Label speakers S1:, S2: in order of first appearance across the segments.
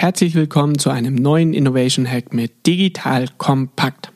S1: Herzlich willkommen zu einem neuen Innovation Hack mit Digital Kompakt.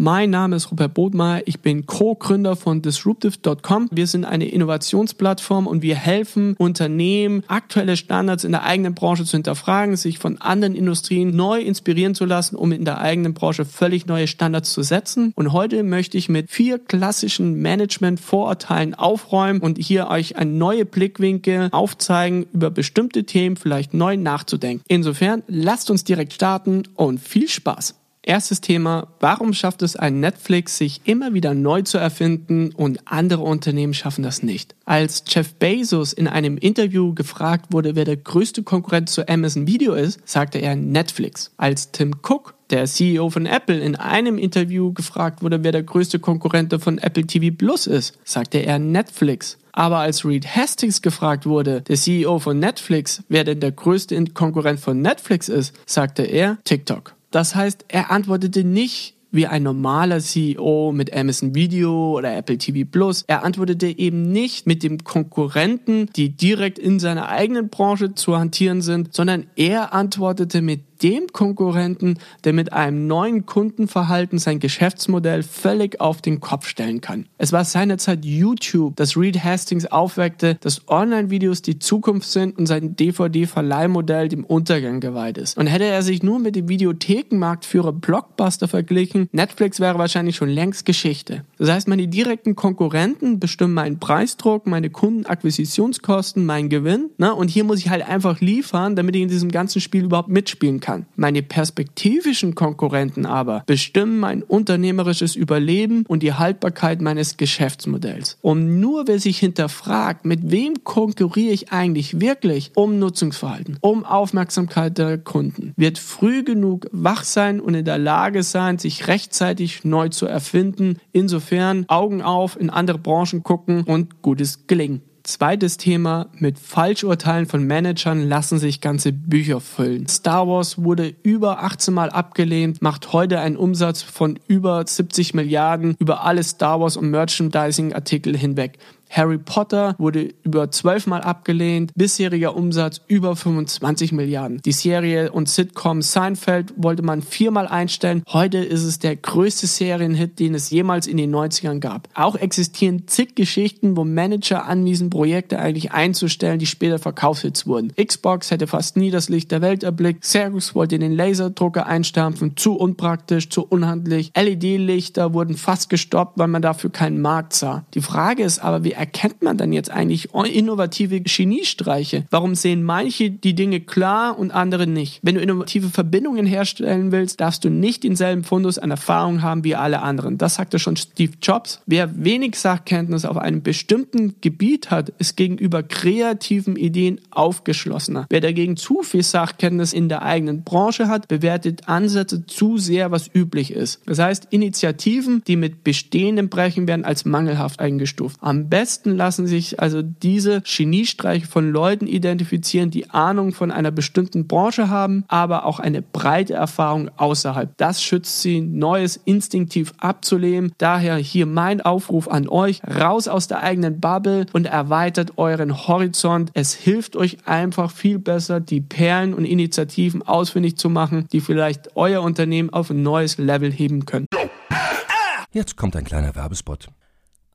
S1: Mein Name ist Robert Bodmeier, ich bin Co-Gründer von Disruptive.com. Wir sind eine Innovationsplattform und wir helfen Unternehmen, aktuelle Standards in der eigenen Branche zu hinterfragen, sich von anderen Industrien neu inspirieren zu lassen, um in der eigenen Branche völlig neue Standards zu setzen. Und heute möchte ich mit vier klassischen Management-Vorurteilen aufräumen und hier euch ein neue Blickwinkel aufzeigen, über bestimmte Themen vielleicht neu nachzudenken. Insofern lasst uns direkt starten und viel Spaß! Erstes Thema, warum schafft es ein Netflix, sich immer wieder neu zu erfinden und andere Unternehmen schaffen das nicht? Als Jeff Bezos in einem Interview gefragt wurde, wer der größte Konkurrent zu Amazon Video ist, sagte er Netflix. Als Tim Cook der CEO von Apple in einem Interview gefragt wurde, wer der größte Konkurrent von Apple TV Plus ist, sagte er Netflix. Aber als Reed Hastings gefragt wurde, der CEO von Netflix, wer denn der größte Konkurrent von Netflix ist, sagte er TikTok. Das heißt, er antwortete nicht wie ein normaler CEO mit Amazon Video oder Apple TV Plus. Er antwortete eben nicht mit dem Konkurrenten, die direkt in seiner eigenen Branche zu hantieren sind, sondern er antwortete mit dem Konkurrenten, der mit einem neuen Kundenverhalten sein Geschäftsmodell völlig auf den Kopf stellen kann. Es war seinerzeit YouTube, das Reed Hastings aufweckte, dass Online-Videos die Zukunft sind und sein DVD-Verleihmodell dem Untergang geweiht ist. Und hätte er sich nur mit dem Videothekenmarktführer Blockbuster verglichen, Netflix wäre wahrscheinlich schon längst Geschichte. Das heißt, meine direkten Konkurrenten bestimmen meinen Preisdruck, meine Kundenakquisitionskosten, meinen Gewinn. Ne? Und hier muss ich halt einfach liefern, damit ich in diesem ganzen Spiel überhaupt mitspielen kann kann. Meine perspektivischen Konkurrenten aber bestimmen mein unternehmerisches Überleben und die Haltbarkeit meines Geschäftsmodells. Und nur wer sich hinterfragt, mit wem konkurriere ich eigentlich wirklich um Nutzungsverhalten, um Aufmerksamkeit der Kunden, wird früh genug wach sein und in der Lage sein, sich rechtzeitig neu zu erfinden. Insofern Augen auf, in andere Branchen gucken und gutes Gelingen. Zweites Thema, mit Falschurteilen von Managern lassen sich ganze Bücher füllen. Star Wars wurde über 18 Mal abgelehnt, macht heute einen Umsatz von über 70 Milliarden über alle Star Wars und Merchandising Artikel hinweg. Harry Potter wurde über zwölfmal abgelehnt, bisheriger Umsatz über 25 Milliarden. Die Serie und Sitcom Seinfeld wollte man viermal einstellen. Heute ist es der größte Serienhit, den es jemals in den 90ern gab. Auch existieren zig Geschichten, wo Manager anwiesen, Projekte eigentlich einzustellen, die später Verkaufshits wurden. Xbox hätte fast nie das Licht der Welt erblickt. Xerox wollte den Laserdrucker einstampfen, zu unpraktisch, zu unhandlich. LED-Lichter wurden fast gestoppt, weil man dafür keinen Markt sah. Die Frage ist aber, wie erkennt man dann jetzt eigentlich innovative Geniestreiche? Warum sehen manche die Dinge klar und andere nicht? Wenn du innovative Verbindungen herstellen willst, darfst du nicht denselben Fundus an Erfahrung haben wie alle anderen. Das sagte schon Steve Jobs. Wer wenig Sachkenntnis auf einem bestimmten Gebiet hat, ist gegenüber kreativen Ideen aufgeschlossener. Wer dagegen zu viel Sachkenntnis in der eigenen Branche hat, bewertet Ansätze zu sehr, was üblich ist. Das heißt, Initiativen, die mit bestehendem brechen, werden als mangelhaft eingestuft. Am besten besten lassen sich also diese Geniestreiche von Leuten identifizieren, die Ahnung von einer bestimmten Branche haben, aber auch eine breite Erfahrung außerhalb. Das schützt sie, Neues instinktiv abzulehnen. Daher hier mein Aufruf an euch, raus aus der eigenen Bubble und erweitert euren Horizont. Es hilft euch einfach viel besser, die Perlen und Initiativen ausfindig zu machen, die vielleicht euer Unternehmen auf ein neues Level heben können.
S2: Jetzt kommt ein kleiner Werbespot.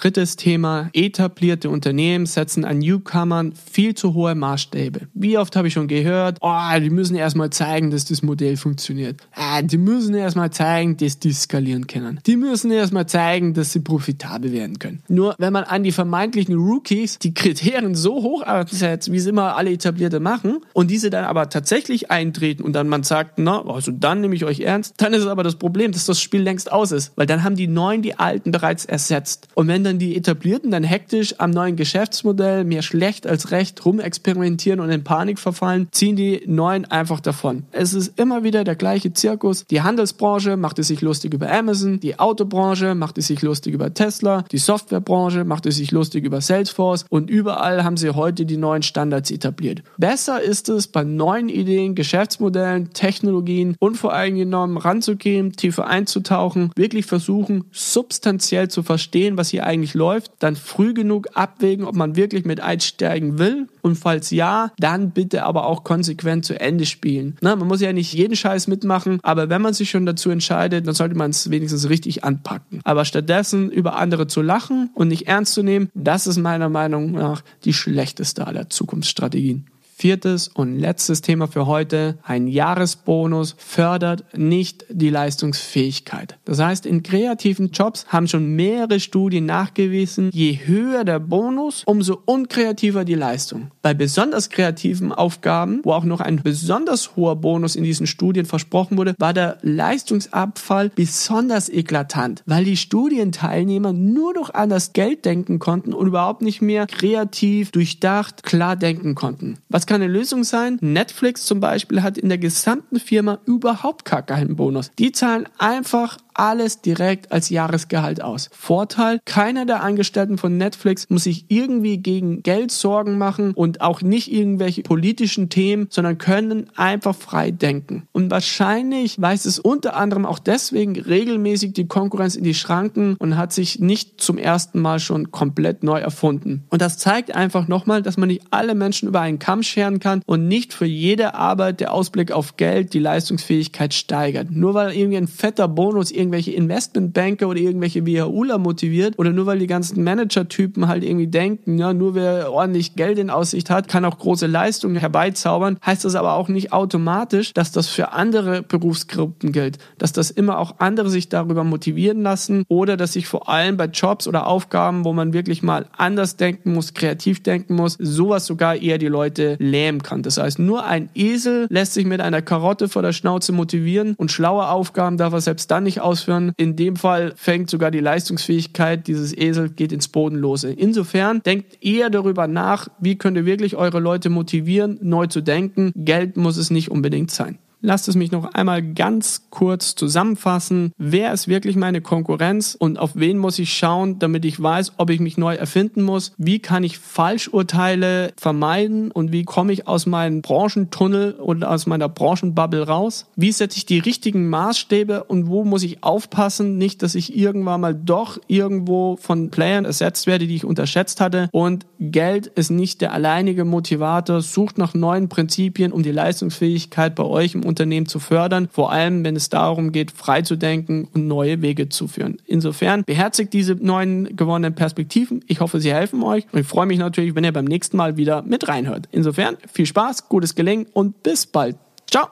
S1: Drittes Thema, etablierte Unternehmen setzen an Newcomern viel zu hohe Maßstäbe. Wie oft habe ich schon gehört, oh, die müssen erstmal zeigen, dass das Modell funktioniert. Ah, die müssen erstmal zeigen, dass die skalieren können. Die müssen erstmal zeigen, dass sie profitabel werden können. Nur wenn man an die vermeintlichen Rookies die Kriterien so hoch ansetzt, wie es immer alle Etablierte machen, und diese dann aber tatsächlich eintreten und dann man sagt, na, also dann nehme ich euch ernst, dann ist es aber das Problem, dass das Spiel längst aus ist. Weil dann haben die Neuen die Alten bereits ersetzt. Und wenn dann dann die Etablierten dann hektisch am neuen Geschäftsmodell mehr schlecht als recht rumexperimentieren und in Panik verfallen, ziehen die Neuen einfach davon. Es ist immer wieder der gleiche Zirkus. Die Handelsbranche macht es sich lustig über Amazon, die Autobranche macht es sich lustig über Tesla, die Softwarebranche macht es sich lustig über Salesforce und überall haben sie heute die neuen Standards etabliert. Besser ist es, bei neuen Ideen, Geschäftsmodellen, Technologien unvoreingenommen ranzugehen, tiefer einzutauchen, wirklich versuchen, substanziell zu verstehen, was hier eigentlich eigentlich läuft, dann früh genug abwägen, ob man wirklich mit einsteigen will und falls ja, dann bitte aber auch konsequent zu Ende spielen. Na, man muss ja nicht jeden Scheiß mitmachen, aber wenn man sich schon dazu entscheidet, dann sollte man es wenigstens richtig anpacken. Aber stattdessen über andere zu lachen und nicht ernst zu nehmen, das ist meiner Meinung nach die schlechteste aller Zukunftsstrategien. Viertes und letztes Thema für heute. Ein Jahresbonus fördert nicht die Leistungsfähigkeit. Das heißt, in kreativen Jobs haben schon mehrere Studien nachgewiesen, je höher der Bonus, umso unkreativer die Leistung. Bei besonders kreativen Aufgaben, wo auch noch ein besonders hoher Bonus in diesen Studien versprochen wurde, war der Leistungsabfall besonders eklatant, weil die Studienteilnehmer nur noch an das Geld denken konnten und überhaupt nicht mehr kreativ, durchdacht, klar denken konnten. Was kann eine Lösung sein? Netflix zum Beispiel hat in der gesamten Firma überhaupt gar keinen Bonus. Die zahlen einfach alles direkt als Jahresgehalt aus. Vorteil, keiner der Angestellten von Netflix muss sich irgendwie gegen Geld Sorgen machen und auch nicht irgendwelche politischen Themen, sondern können einfach frei denken. Und wahrscheinlich weist es unter anderem auch deswegen regelmäßig die Konkurrenz in die Schranken und hat sich nicht zum ersten Mal schon komplett neu erfunden. Und das zeigt einfach nochmal, dass man nicht alle Menschen über einen Kamm scheren kann und nicht für jede Arbeit der Ausblick auf Geld die Leistungsfähigkeit steigert. Nur weil irgendwie ein fetter Bonus irgendwelche Investmentbanker oder irgendwelche WHUler motiviert oder nur weil die ganzen Manager-Typen halt irgendwie denken, ja, nur wer ordentlich Geld in Aussicht hat, kann auch große Leistungen herbeizaubern, heißt das aber auch nicht automatisch, dass das für andere Berufsgruppen gilt, dass das immer auch andere sich darüber motivieren lassen oder dass sich vor allem bei Jobs oder Aufgaben, wo man wirklich mal anders denken muss, kreativ denken muss, sowas sogar eher die Leute lähmen kann. Das heißt, nur ein Esel lässt sich mit einer Karotte vor der Schnauze motivieren und schlaue Aufgaben darf er selbst dann nicht ausführen. In dem Fall fängt sogar die Leistungsfähigkeit dieses Esel geht ins Bodenlose. Insofern denkt eher darüber nach, wie könnt ihr wirklich eure Leute motivieren, neu zu denken. Geld muss es nicht unbedingt sein. Lasst es mich noch einmal ganz kurz zusammenfassen. Wer ist wirklich meine Konkurrenz und auf wen muss ich schauen, damit ich weiß, ob ich mich neu erfinden muss? Wie kann ich Falschurteile vermeiden und wie komme ich aus meinem Branchentunnel oder aus meiner Branchenbubble raus? Wie setze ich die richtigen Maßstäbe und wo muss ich aufpassen, nicht, dass ich irgendwann mal doch irgendwo von Playern ersetzt werde, die ich unterschätzt hatte. Und Geld ist nicht der alleinige Motivator. Sucht nach neuen Prinzipien, um die Leistungsfähigkeit bei euch im Unternehmen zu fördern, vor allem wenn es darum geht, frei zu denken und neue Wege zu führen. Insofern beherzigt diese neuen gewonnenen Perspektiven. Ich hoffe, sie helfen euch und ich freue mich natürlich, wenn ihr beim nächsten Mal wieder mit reinhört. Insofern viel Spaß, gutes Gelingen und bis bald. Ciao.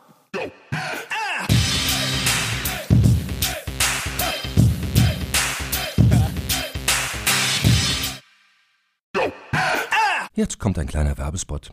S2: Jetzt kommt ein kleiner Werbespot.